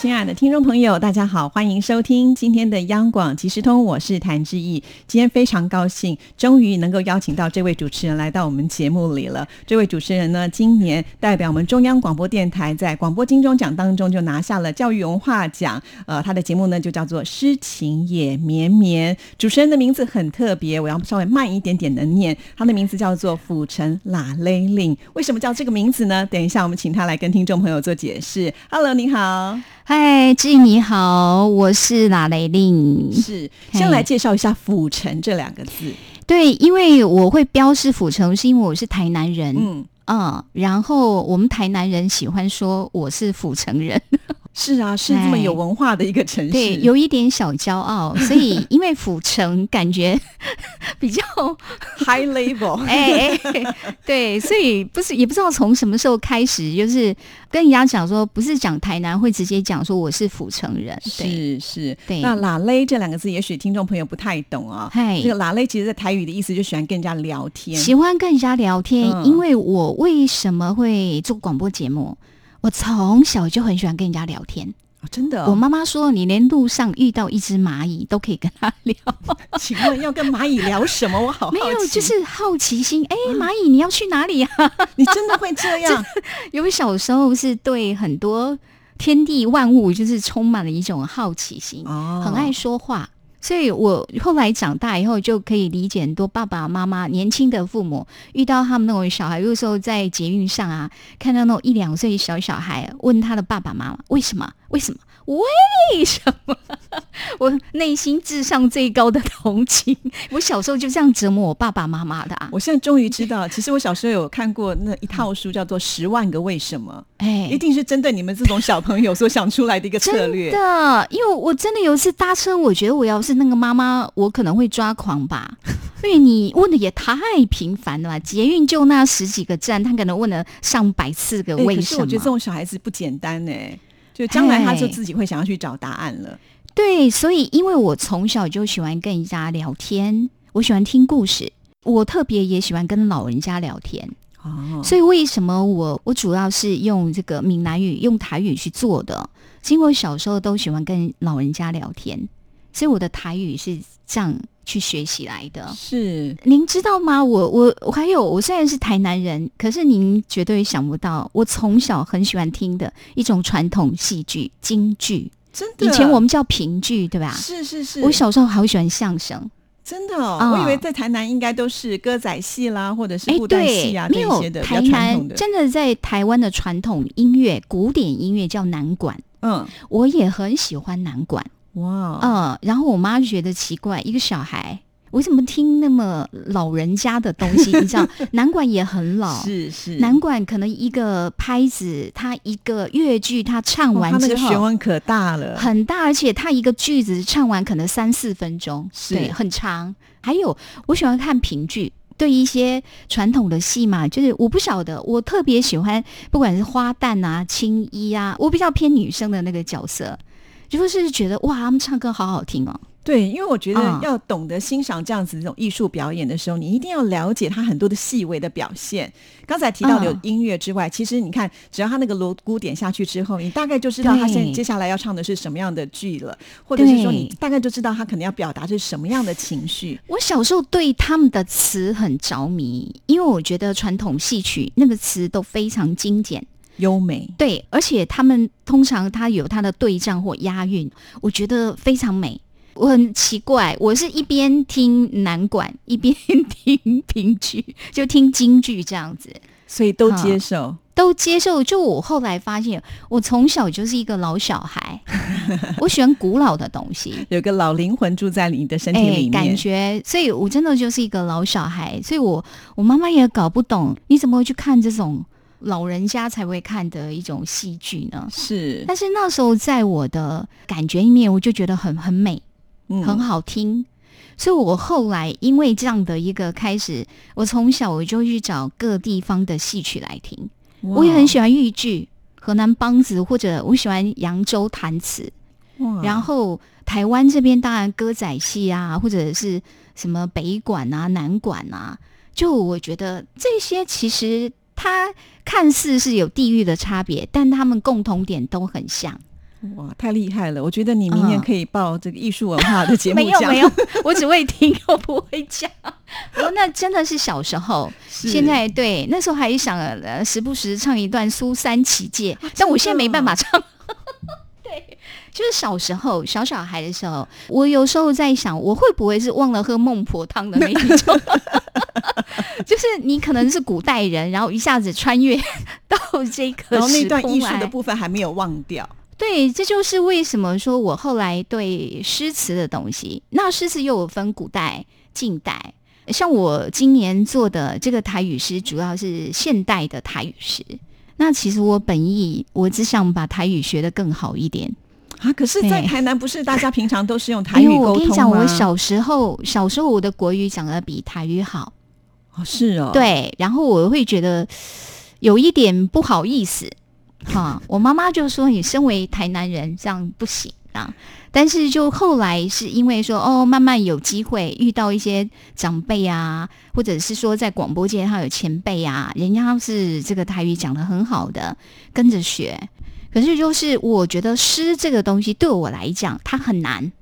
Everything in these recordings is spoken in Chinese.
亲爱的听众朋友，大家好，欢迎收听今天的央广即时通，我是谭志毅。今天非常高兴，终于能够邀请到这位主持人来到我们节目里了。这位主持人呢，今年代表我们中央广播电台在广播金钟奖当中就拿下了教育文化奖。呃，他的节目呢就叫做《诗情也绵绵》，主持人的名字很特别，我要稍微慢一点点的念，他的名字叫做府城拉雷令。为什么叫这个名字呢？等一下我们请他来跟听众朋友做解释。Hello，你好。嗨，志你好，我是拉雷令。是，先来介绍一下“府城”这两个字。对，因为我会标示府城，是因为我是台南人。嗯嗯，然后我们台南人喜欢说我是府城人。是啊，是这么有文化的一个城市，对，有一点小骄傲。所以，因为府城感觉 比较 high level，哎，对，所以不是也不知道从什么时候开始，就是跟人家讲说，不是讲台南，会直接讲说我是府城人。是是，对。那“拉勒”这两个字，也许听众朋友不太懂啊。嗨，这个“拉勒”其实，在台语的意思就喜欢跟人家聊天，喜欢跟人家聊天。因为我为什么会做广播节目？我从小就很喜欢跟人家聊天，真的。我妈妈说，你连路上遇到一只蚂蚁都可以跟他聊。请问要跟蚂蚁聊什么？我好没有，就是好奇心。哎，蚂蚁你要去哪里呀？你真的会这样？因为小时候是对很多天地万物就是充满了一种好奇心，很爱说话。所以我后来长大以后就可以理解很多爸爸妈妈年轻的父母遇到他们那种小孩，有时候在捷运上啊，看到那种一两岁小小孩，问他的爸爸妈妈为什么？为什么？为什么？我内心智商最高的同情，我小时候就这样折磨我爸爸妈妈的啊！我现在终于知道，其实我小时候有看过那一套书，叫做《十万个为什么》，哎，一定是针对你们这种小朋友所想出来的一个策略。的，因为我真的有一次搭车，我觉得我要是那个妈妈，我可能会抓狂吧。因为你问的也太频繁了吧？捷运就那十几个站，他可能问了上百次个为什么？我觉得这种小孩子不简单呢。就将来他就自己会想要去找答案了。对，所以因为我从小就喜欢跟人家聊天，我喜欢听故事，我特别也喜欢跟老人家聊天。哦，所以为什么我我主要是用这个闽南语、用台语去做的？因为我小时候都喜欢跟老人家聊天，所以我的台语是这样。去学习来的，是您知道吗？我我我还有，我虽然是台南人，可是您绝对想不到，我从小很喜欢听的一种传统戏剧京剧，真的。以前我们叫评剧，对吧？是是是。我小时候好喜欢相声，真的。哦。我以为在台南应该都是歌仔戏啦，或者是布袋戏啊这些的。台南真的在台湾的传统音乐、古典音乐叫南管，嗯，我也很喜欢南管。哇，嗯，然后我妈就觉得奇怪，一个小孩我怎么听那么老人家的东西？你知道，南管也很老，是是，南管可能一个拍子，它一个乐句，它唱完之后，学问可大了，很大，而且它一个句子唱完可能三四分钟，对，很长。还有，我喜欢看评剧，对一些传统的戏嘛，就是我不晓得，我特别喜欢，不管是花旦啊、青衣啊，我比较偏女生的那个角色。就是觉得哇，他们唱歌好好听哦。对，因为我觉得要懂得欣赏这样子这种艺术表演的时候，你一定要了解他很多的细微的表现。刚才提到的音乐之外，其实你看，只要他那个锣鼓点下去之后，你大概就知道他现在接下来要唱的是什么样的剧了，或者是说你大概就知道他可能要表达是什么样的情绪。我小时候对他们的词很着迷，因为我觉得传统戏曲那个词都非常精简。优美对，而且他们通常他有他的对仗或押韵，我觉得非常美。我很奇怪，我是一边听南管一边听评剧，就听京剧这样子，所以都接受，都接受。就我后来发现，我从小就是一个老小孩，我喜欢古老的东西，有个老灵魂住在你的身体里面，感觉，所以我真的就是一个老小孩。所以我我妈妈也搞不懂，你怎么会去看这种。老人家才会看的一种戏剧呢，是。但是那时候在我的感觉里面，我就觉得很很美，很好听。所以我后来因为这样的一个开始，我从小我就去找各地方的戏曲来听。我也很喜欢豫剧，河南梆子，或者我喜欢扬州弹词。然后台湾这边当然歌仔戏啊，或者是什么北管啊、南管啊，就我觉得这些其实它看似是有地域的差别，但他们共同点都很像。哇，太厉害了！我觉得你明年可以报这个艺术文化的节目。没有没有，我只会听，我不会讲。哦，那真的是小时候，现在对那时候还想呃时不时唱一段苏三起解，但我现在没办法唱。对，就是小时候小小孩的时候，我有时候在想，我会不会是忘了喝孟婆汤的那一种？就是你可能是古代人，然后一下子穿越 到这个，然后那段艺术的部分还没有忘掉。对，这就是为什么说我后来对诗词的东西，那诗词又有分古代、近代。像我今年做的这个台语诗，主要是现代的台语诗。那其实我本意，我只想把台语学得更好一点啊。可是，在台南不是大家平常都是用台语沟通吗？我跟你讲，我小时候，小时候我的国语讲的比台语好。哦，是哦。对，然后我会觉得有一点不好意思。哈，我妈妈就说你身为台南人这样不行啊。但是就后来是因为说哦，慢慢有机会遇到一些长辈啊，或者是说在广播界他有前辈啊，人家是这个台语讲的很好的，跟着学。可是就是我觉得诗这个东西对我来讲它很难，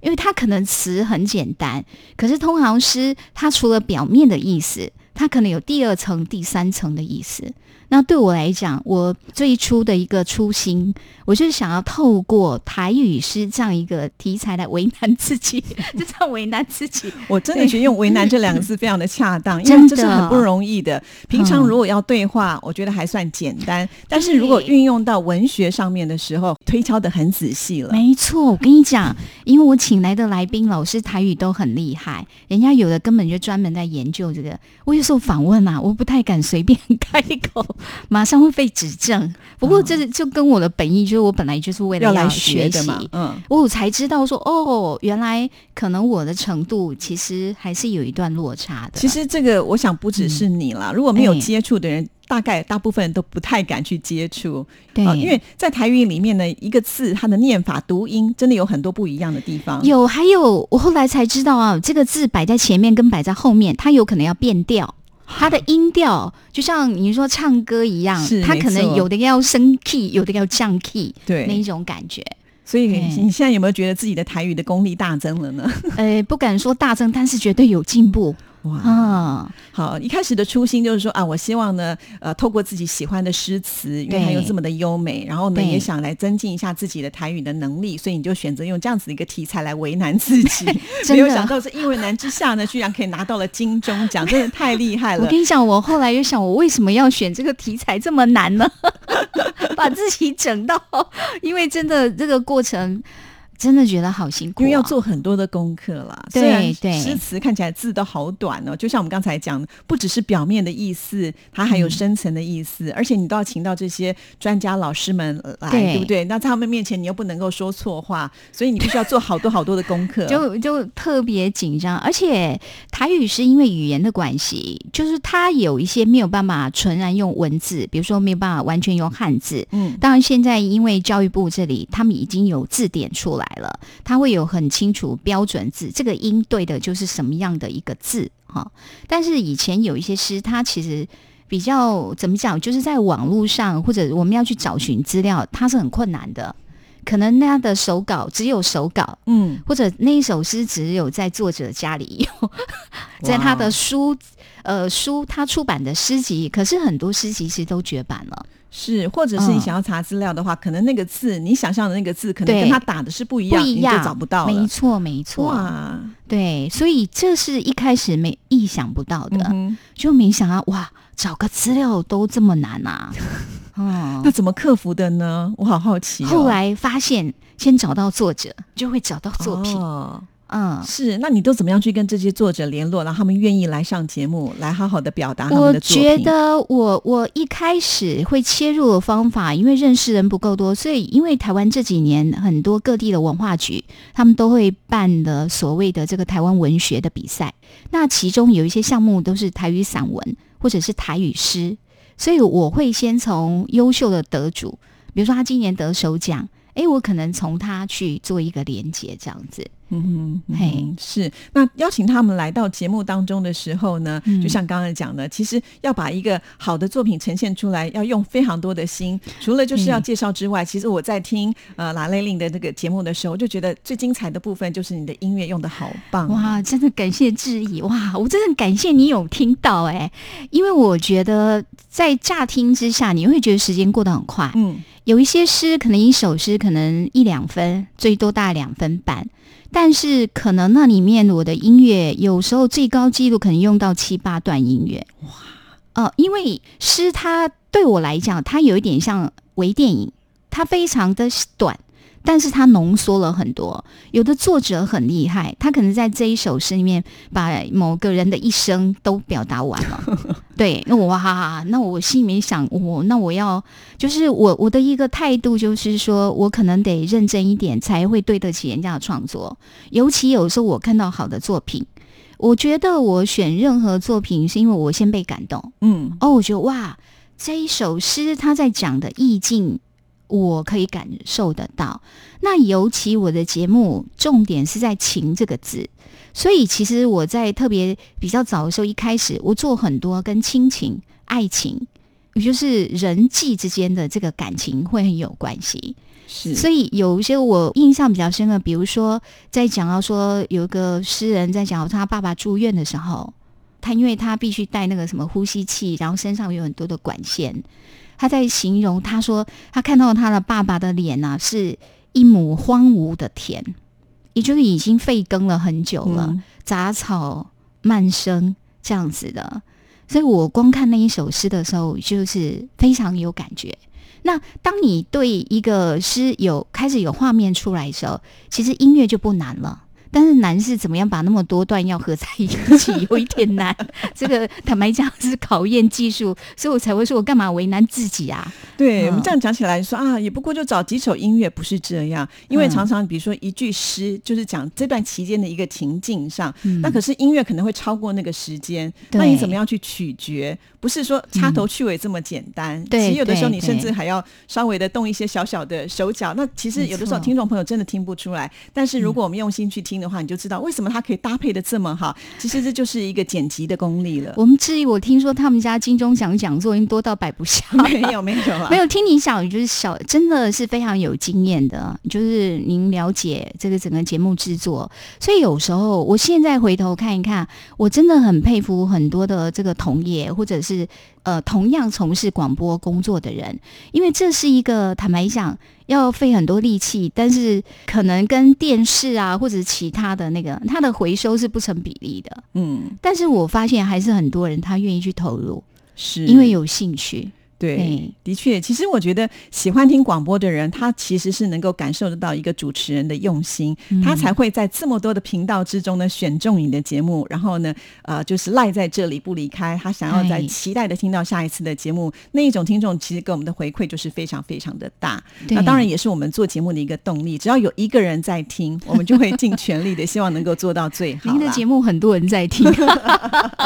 因为它可能词很简单，可是通常诗它除了表面的意思，它可能有第二层、第三层的意思。那对我来讲，我最初的一个初心，我就是想要透过台语诗这样一个题材来为难自己，就 这样为难自己。我真的觉得用“为难”这两个字非常的恰当，因为这是很不容易的。平常如果要对话，我觉得还算简单，但是如果运用到文学上面的时候，推敲的很仔细了。没错，我跟你讲，因为我请来的来宾老师台语都很厉害，人家有的根本就专门在研究这个。我有时候访问啊，我不太敢随便开口。马上会被指正，不过这就跟我的本意，就是我本来就是为了要来学习嘛，嗯，我才知道说，哦，原来可能我的程度其实还是有一段落差的。其实这个，我想不只是你啦，如果没有接触的人，大概大部分人都不太敢去接触，对，因为在台语里面呢，一个字它的念法、读音真的有很多不一样的地方。有，还有我后来才知道啊，这个字摆在前面跟摆在后面，它有可能要变调。它的音调就像你说唱歌一样，它可能有的要升 key，有的要降 key，对那一种感觉。所以你现在有没有觉得自己的台语的功力大增了呢？呃，不敢说大增，但是绝对有进步。哇，好！一开始的初心就是说啊，我希望呢，呃，透过自己喜欢的诗词，因为它又这么的优美，然后呢，也想来增进一下自己的台语的能力，所以你就选择用这样子一个题材来为难自己。没有想到是因为难之下呢，居然可以拿到了金钟奖，真的太厉害了！我跟你讲，我后来又想，我为什么要选这个题材这么难呢？把自己整到，因为真的这个过程。真的觉得好辛苦，因为要做很多的功课啦。对对，诗词看起来字都好短哦，就像我们刚才讲，不只是表面的意思，它还有深层的意思，而且你都要请到这些专家老师们来，对不对？那在他们面前，你又不能够说错话，所以你必须要做好多好多的功课，就就特别紧张。而且台语是因为语言的关系，就是它有一些没有办法纯然用文字，比如说没有办法完全用汉字。嗯，当然现在因为教育部这里，他们已经有字典出来。来了，它会有很清楚标准字，这个音对的就是什么样的一个字哈。但是以前有一些诗，它其实比较怎么讲，就是在网络上或者我们要去找寻资料，它是很困难的。可能那样的手稿只有手稿，嗯，或者那一首诗只有在作者家里有，在他的书呃书他出版的诗集，可是很多诗集其实都绝版了。是，或者是你想要查资料的话，可能那个字你想象的那个字，可能跟他打的是不一样，你就找不到没错，没错。哇，对，所以这是一开始没意想不到的，就没想到哇，找个资料都这么难啊！哦，那怎么克服的呢？我好好奇。后来发现，先找到作者，就会找到作品。嗯，是，那你都怎么样去跟这些作者联络，让他们愿意来上节目，来好好的表达他们的作品？我觉得，我我一开始会切入的方法，因为认识人不够多，所以因为台湾这几年很多各地的文化局，他们都会办的所谓的这个台湾文学的比赛，那其中有一些项目都是台语散文或者是台语诗。所以我会先从优秀的得主，比如说他今年得首奖，诶，我可能从他去做一个连接，这样子。嗯哼，嘿，是。那邀请他们来到节目当中的时候呢，就像刚才讲的，其实要把一个好的作品呈现出来，要用非常多的心。除了就是要介绍之外，其实我在听呃拉雷令的这个节目的时候，就觉得最精彩的部分就是你的音乐用的好棒。哇，真的感谢致意。哇，我真的感谢你有听到哎，因为我觉得在乍听之下，你会觉得时间过得很快。嗯，有一些诗可能一首诗可能一两分，最多大概两分半。但是可能那里面我的音乐有时候最高纪录可能用到七八段音乐哇呃，因为诗它对我来讲，它有一点像微电影，它非常的短。但是他浓缩了很多，有的作者很厉害，他可能在这一首诗里面把某个人的一生都表达完了。对，那我哈哈，那我心里面想，我那我要就是我我的一个态度就是说，我可能得认真一点，才会对得起人家的创作。尤其有时候我看到好的作品，我觉得我选任何作品是因为我先被感动。嗯，哦，我觉得哇，这一首诗他在讲的意境。我可以感受得到，那尤其我的节目重点是在“情”这个字，所以其实我在特别比较早的时候，一开始我做很多跟亲情、爱情，也就是人际之间的这个感情会很有关系。是，所以有一些我印象比较深的，比如说在讲到说有一个诗人在讲他爸爸住院的时候，他因为他必须带那个什么呼吸器，然后身上有很多的管线。他在形容，他说他看到他的爸爸的脸啊，是一亩荒芜的田，也就是已经废耕了很久了，杂草漫生这样子的。所以我光看那一首诗的时候，就是非常有感觉。那当你对一个诗有开始有画面出来的时候，其实音乐就不难了。但是难是怎么样把那么多段要合在一起，有一点难。这个坦白讲是考验技术，所以我才会说我干嘛为难自己啊？对我们这样讲起来说啊，也不过就找几首音乐，不是这样。因为常常比如说一句诗，就是讲这段期间的一个情境上，那可是音乐可能会超过那个时间。那你怎么样去取决？不是说插头去尾这么简单。对，其实有的时候你甚至还要稍微的动一些小小的手脚。那其实有的时候听众朋友真的听不出来。但是如果我们用心去听。的话，你就知道为什么它可以搭配的这么好。其实这就是一个剪辑的功力了。我们质疑，我听说他们家金钟奖讲座已经多到摆不下。没有，没有，没有。听你讲，就是小，真的是非常有经验的。就是您了解这个整个节目制作，所以有时候我现在回头看一看，我真的很佩服很多的这个同业，或者是呃同样从事广播工作的人，因为这是一个坦白讲。要费很多力气，但是可能跟电视啊或者其他的那个，它的回收是不成比例的。嗯，但是我发现还是很多人他愿意去投入，是因为有兴趣。对，的确，其实我觉得喜欢听广播的人，他其实是能够感受得到一个主持人的用心，他才会在这么多的频道之中呢选中你的节目，然后呢，呃，就是赖在这里不离开，他想要在期待的听到下一次的节目。那一种听众其实给我们的回馈就是非常非常的大，那当然也是我们做节目的一个动力。只要有一个人在听，我们就会尽全力的希望能够做到最好。您的节目很多人在听，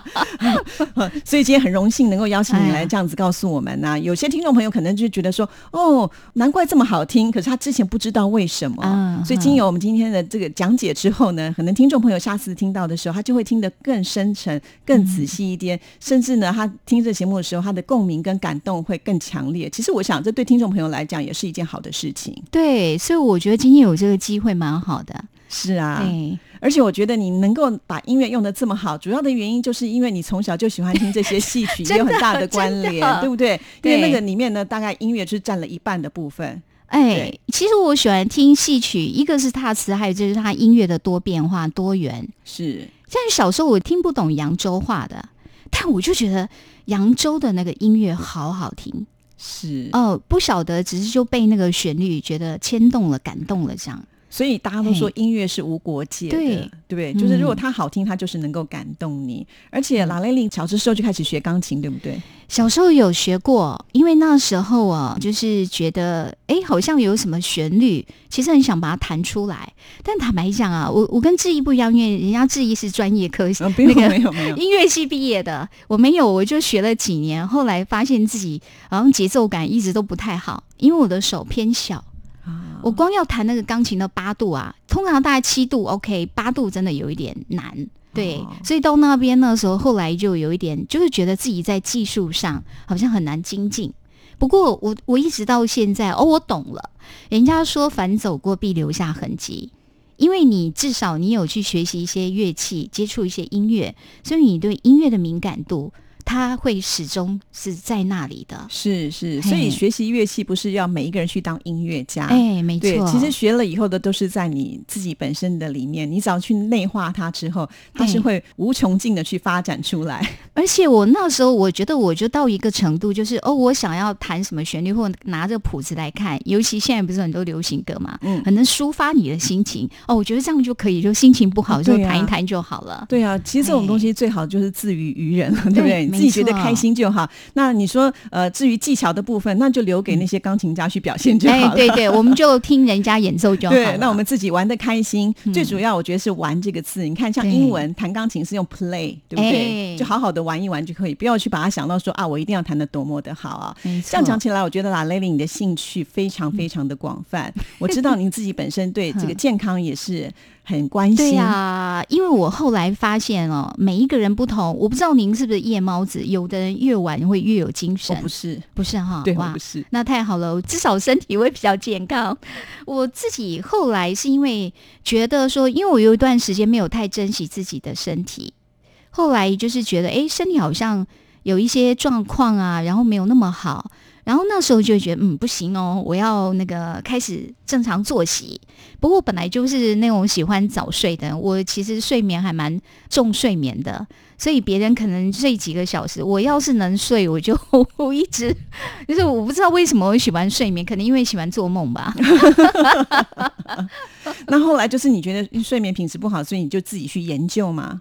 所以今天很荣幸能够邀请你来这样子告诉我们。那有些听众朋友可能就觉得说，哦，难怪这么好听，可是他之前不知道为什么。所以经由我们今天的这个讲解之后呢，可能听众朋友下次听到的时候，他就会听得更深沉、更仔细一点，甚至呢，他听这节目的时候，他的共鸣跟感动会更强烈。其实我想，这对听众朋友来讲也是一件好的事情。对，所以我觉得今天有这个机会蛮好的。是啊。而且我觉得你能够把音乐用的这么好，主要的原因就是因为你从小就喜欢听这些戏曲，也有很大的关联，对不对？因为那个里面呢，大概音乐是占了一半的部分。哎，其实我喜欢听戏曲，一个是它词，还有就是它音乐的多变化、多元。是，像小时候我听不懂扬州话的，但我就觉得扬州的那个音乐好好听。是哦，不晓得，只是就被那个旋律觉得牵动了、感动了这样。所以大家都说音乐是无国界的，对对不对？就是如果它好听，它就是能够感动你。而且拉蕾令小的时候就开始学钢琴，对不对？小时候有学过，因为那时候啊，就是觉得哎，好像有什么旋律，其实很想把它弹出来。但坦白讲啊，我我跟志毅不一样，因为人家志毅是专业科，嗯，没有没有没有音乐系毕业的，我没有，我就学了几年，后来发现自己好像节奏感一直都不太好，因为我的手偏小。我光要弹那个钢琴的八度啊，通常大概七度 OK，八度真的有一点难。对，所以到那边那时候，后来就有一点，就是觉得自己在技术上好像很难精进。不过我我一直到现在，哦，我懂了。人家说凡走过必留下痕迹，因为你至少你有去学习一些乐器，接触一些音乐，所以你对音乐的敏感度。他会始终是在那里的，是是，所以学习乐器不是要每一个人去当音乐家，哎，没错，其实学了以后的都是在你自己本身的里面，你只要去内化它之后，它是会无穷尽的去发展出来。而且我那时候我觉得我就到一个程度，就是哦，我想要弹什么旋律，或拿着谱子来看，尤其现在不是很多流行歌嘛，嗯，很能抒发你的心情。哦，我觉得这样就可以，就心情不好就弹一弹就好了。对啊，其实这种东西最好就是自娱于人，对不对？自己觉得开心就好。那你说，呃，至于技巧的部分，那就留给那些钢琴家去表现就好了。对对，我们就听人家演奏就好。对，那我们自己玩的开心，最主要我觉得是“玩”这个字。你看，像英文弹钢琴是用 play，对不对？就好好的玩一玩就可以，不要去把它想到说啊，我一定要弹的多么的好啊。这样讲起来，我觉得拉蕾琳的兴趣非常非常的广泛。我知道您自己本身对这个 健康也是。很关心对呀，因为我后来发现哦，每一个人不同，我不知道您是不是夜猫子，有的人越晚会越有精神，不是不是哈，对，不是，那太好了，至少身体会比较健康。我自己后来是因为觉得说，因为我有一段时间没有太珍惜自己的身体，后来就是觉得，哎，身体好像有一些状况啊，然后没有那么好。然后那时候就觉得，嗯，不行哦，我要那个开始正常作息。不过本来就是那种喜欢早睡的，我其实睡眠还蛮重睡眠的，所以别人可能睡几个小时，我要是能睡，我就 一直就是我不知道为什么我喜欢睡眠，可能因为喜欢做梦吧。那后来就是你觉得睡眠品质不好，所以你就自己去研究嘛？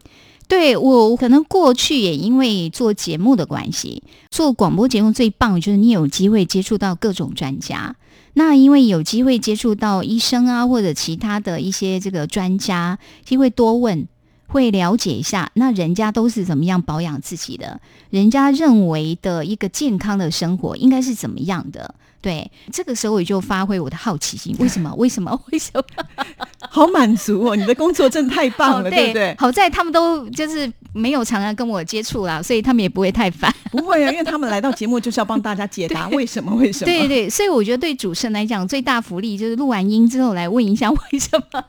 对我可能过去也因为做节目的关系，做广播节目最棒就是你有机会接触到各种专家。那因为有机会接触到医生啊，或者其他的一些这个专家，机会多问，会了解一下，那人家都是怎么样保养自己的，人家认为的一个健康的生活应该是怎么样的。对，这个时候我就发挥我的好奇心，为什么？为什么？为什么？好满足哦！你的工作真的太棒了，对不对？好在他们都就是没有常常跟我接触啦，所以他们也不会太烦。不会啊，因为他们来到节目就是要帮大家解答为什么？为什么？对对，所以我觉得对主持人来讲，最大福利就是录完音之后来问一下为什么。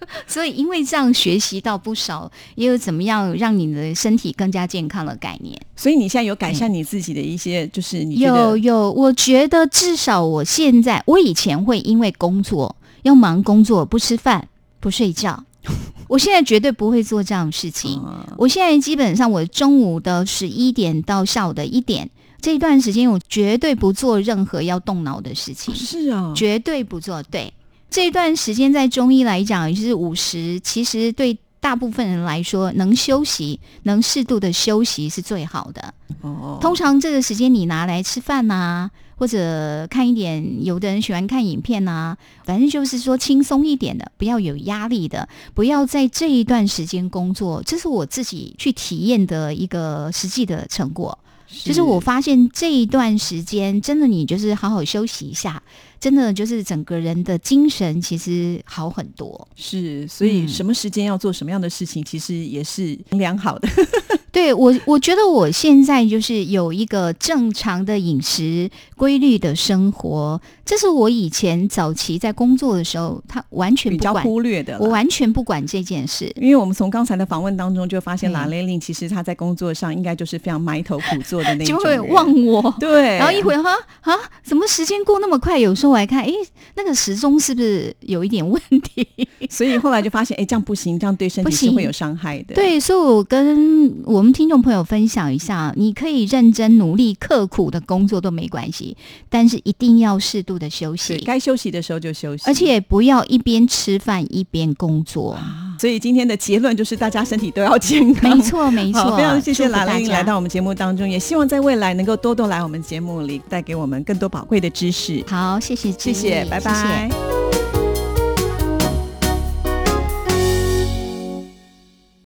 所以，因为这样学习到不少，也有怎么样让你的身体更加健康的概念。所以你现在有改善你自己的一些，就是你有有，我觉得至少我现在，我以前会因为工作要忙工作，不吃饭不睡觉，我现在绝对不会做这样的事情。我现在基本上，我中午的十一点到下午的一点这一段时间，我绝对不做任何要动脑的事情。是啊，绝对不做。对。这一段时间在中医来讲，就是午时，其实对大部分人来说，能休息、能适度的休息是最好的。哦，通常这个时间你拿来吃饭呐，或者看一点，有的人喜欢看影片呐，反正就是说轻松一点的，不要有压力的，不要在这一段时间工作。这是我自己去体验的一个实际的成果，就是我发现这一段时间，真的你就是好好休息一下。真的就是整个人的精神其实好很多，是，所以什么时间要做什么样的事情，其实也是良好的。对我，我觉得我现在就是有一个正常的饮食规律的生活，这是我以前早期在工作的时候，他完全比较忽略的，我完全不管这件事。因为我们从刚才的访问当中就发现，拉雷令其实他在工作上应该就是非常埋头苦做的那 种，就会忘我。对，然后一会儿哈啊，怎么时间过那么快？有时候我还看，哎，那个时钟是不是有一点问题？所以后来就发现，哎，这样不行，这样对身体是会有伤害的。对，所以我跟我。我们听众朋友分享一下，你可以认真努力、刻苦的工作都没关系，但是一定要适度的休息，该休息的时候就休息，而且不要一边吃饭一边工作。所以今天的结论就是大家身体都要健康。没错，没错。非常谢谢兰玲来到我们节目当中，也希望在未来能够多多来我们节目里，带给我们更多宝贵的知识。好，谢谢，谢谢，拜拜。